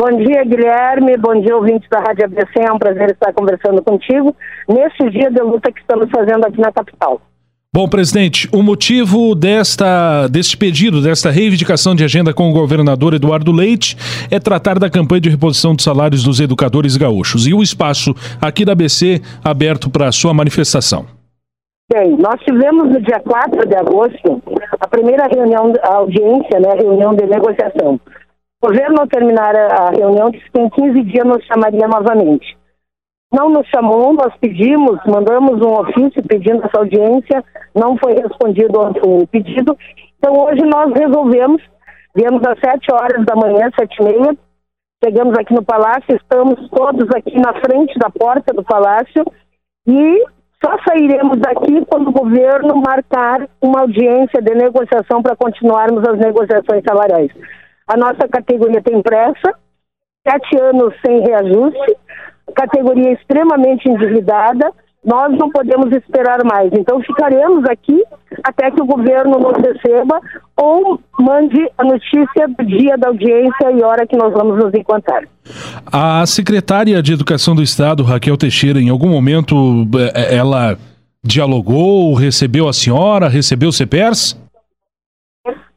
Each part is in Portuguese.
Bom dia, Guilherme. Bom dia, ouvintes da Rádio ABC. É um prazer estar conversando contigo nesse dia de luta que estamos fazendo aqui na capital. Bom, presidente, o motivo desta, deste pedido, desta reivindicação de agenda com o governador Eduardo Leite é tratar da campanha de reposição dos salários dos educadores gaúchos e o espaço aqui da ABC aberto para a sua manifestação. Bem, nós tivemos no dia 4 de agosto a primeira reunião, a audiência, né, reunião de negociação. O governo, ao terminar a reunião, disse que em 15 dias nos chamaria novamente não nos chamou, nós pedimos, mandamos um ofício pedindo essa audiência, não foi respondido o pedido. Então hoje nós resolvemos, viemos às sete horas da manhã, sete e meia, chegamos aqui no palácio, estamos todos aqui na frente da porta do palácio e só sairemos daqui quando o governo marcar uma audiência de negociação para continuarmos as negociações salariais. A nossa categoria tem pressa, sete anos sem reajuste, categoria extremamente endividada, nós não podemos esperar mais. Então ficaremos aqui até que o governo nos receba ou mande a notícia do dia da audiência e hora que nós vamos nos encontrar. A secretária de Educação do Estado, Raquel Teixeira, em algum momento eh, ela dialogou, recebeu a senhora, recebeu o CPERS?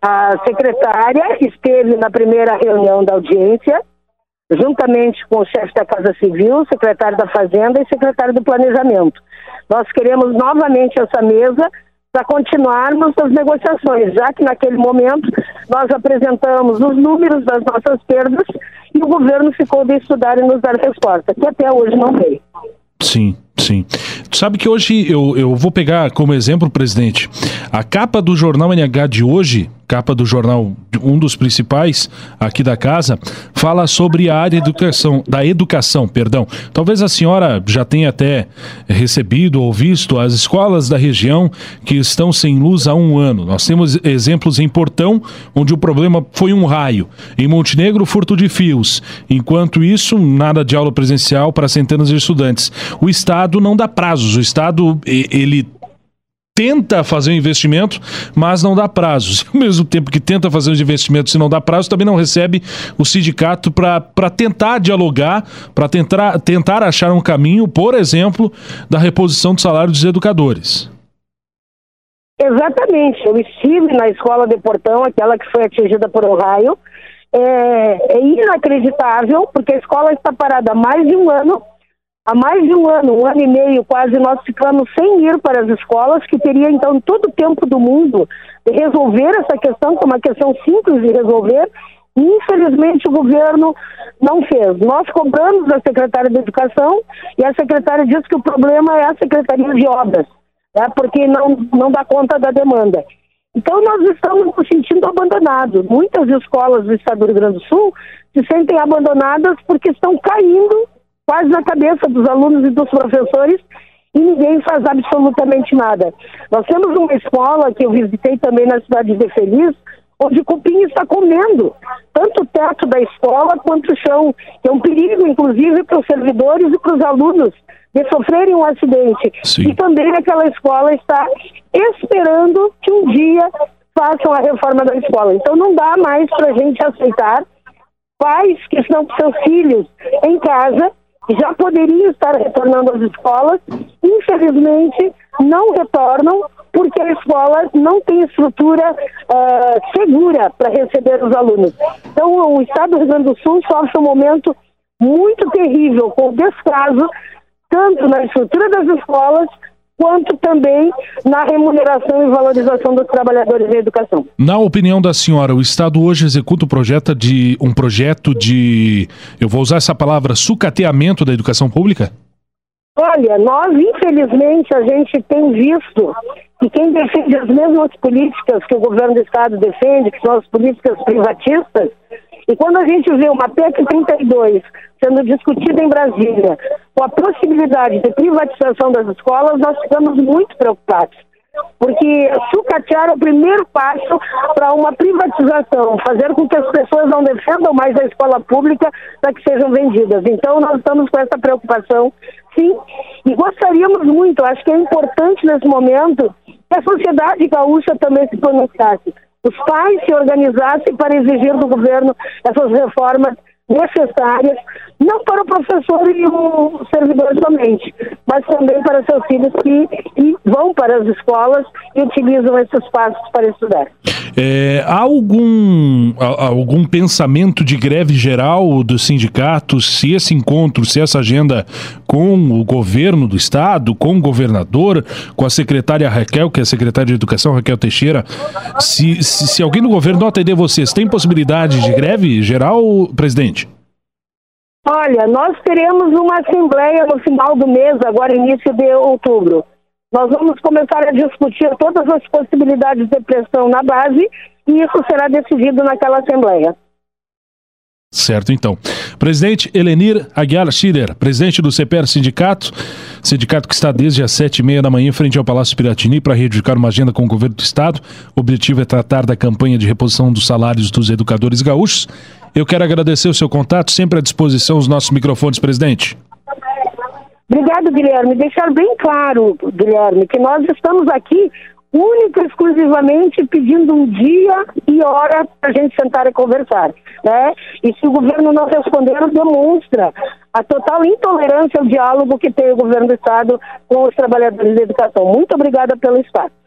A secretária esteve na primeira reunião da audiência, juntamente com o chefe da Casa Civil, secretário da Fazenda e secretário do Planejamento. Nós queremos novamente essa mesa para continuarmos as negociações, já que naquele momento nós apresentamos os números das nossas perdas e o governo ficou de estudar e nos dar resposta, que até hoje não veio. Sim, sim. Tu sabe que hoje eu, eu vou pegar como exemplo, presidente, a capa do jornal NH de hoje capa do jornal, um dos principais aqui da casa, fala sobre a área educação, da educação, perdão. Talvez a senhora já tenha até recebido ou visto as escolas da região que estão sem luz há um ano. Nós temos exemplos em Portão, onde o problema foi um raio. Em Montenegro, furto de fios. Enquanto isso, nada de aula presencial para centenas de estudantes. O Estado não dá prazos. O Estado, ele tenta fazer um investimento, mas não dá prazos. Ao mesmo tempo que tenta fazer os investimentos e não dá prazo, também não recebe o sindicato para tentar dialogar, para tentar, tentar achar um caminho, por exemplo, da reposição do salário dos educadores. Exatamente. Eu estive na escola de Portão, aquela que foi atingida por um raio. É, é inacreditável, porque a escola está parada há mais de um ano Há mais de um ano, um ano e meio quase, nós ficamos sem ir para as escolas, que teria então todo o tempo do mundo de resolver essa questão, que é uma questão simples de resolver, e infelizmente o governo não fez. Nós cobramos a secretária de Educação e a secretária diz que o problema é a Secretaria de Obras, né, porque não, não dá conta da demanda. Então nós estamos nos sentindo abandonados. Muitas escolas do estado do Rio Grande do Sul se sentem abandonadas porque estão caindo quase na cabeça dos alunos e dos professores e ninguém faz absolutamente nada. Nós temos uma escola que eu visitei também na cidade de Feliz, onde o cupim está comendo tanto o teto da escola quanto o chão, que é um perigo, inclusive, para os servidores e para os alunos de sofrerem um acidente. Sim. E também aquela escola está esperando que um dia façam a reforma da escola. Então não dá mais para a gente aceitar pais que estão com seus filhos em casa já poderiam estar retornando às escolas, infelizmente não retornam porque a escola não tem estrutura uh, segura para receber os alunos. Então, o Estado do Rio Grande do Sul sofre um momento muito terrível, com descaso, tanto na estrutura das escolas quanto também na remuneração e valorização dos trabalhadores da educação. Na opinião da senhora, o Estado hoje executa um projeto de um projeto de, eu vou usar essa palavra, sucateamento da educação pública? Olha, nós infelizmente a gente tem visto que quem defende as mesmas políticas que o governo do Estado defende, que são as políticas privatistas, e quando a gente vê uma PEC 32 sendo discutida em Brasília, com a possibilidade de privatização das escolas, nós ficamos muito preocupados. Porque sucatear é o primeiro passo para uma privatização, fazer com que as pessoas não defendam mais a escola pública para que sejam vendidas. Então, nós estamos com essa preocupação, sim, e gostaríamos muito, acho que é importante nesse momento, que a sociedade gaúcha também se pronunciasse os pais se organizassem para exigir do governo essas reformas necessárias, não para o professor e o servidor somente, mas também para seus filhos que vão para as escolas e utilizam esses espaços para estudar. É, há algum, algum pensamento de greve geral dos sindicatos, se esse encontro, se essa agenda com o governo do estado, com o governador, com a secretária Raquel, que é a secretária de Educação, Raquel Teixeira, se, se, se alguém do governo atender vocês, tem possibilidade de greve geral, presidente? Olha, nós teremos uma assembleia no final do mês, agora início de outubro. Nós vamos começar a discutir todas as possibilidades de pressão na base e isso será decidido naquela assembleia. Certo, então. Presidente Elenir Aguiar Schider, presidente do CPR Sindicato, sindicato que está desde as sete e meia da manhã em frente ao Palácio Piratini para reivindicar uma agenda com o governo do Estado. O objetivo é tratar da campanha de reposição dos salários dos educadores gaúchos. Eu quero agradecer o seu contato, sempre à disposição os nossos microfones, presidente. Obrigado, Guilherme. Deixar bem claro, Guilherme, que nós estamos aqui única e exclusivamente pedindo um dia e hora para a gente sentar e conversar, né? E se o governo não responder, demonstra a total intolerância ao diálogo que tem o governo do Estado com os trabalhadores da educação. Muito obrigada pelo espaço.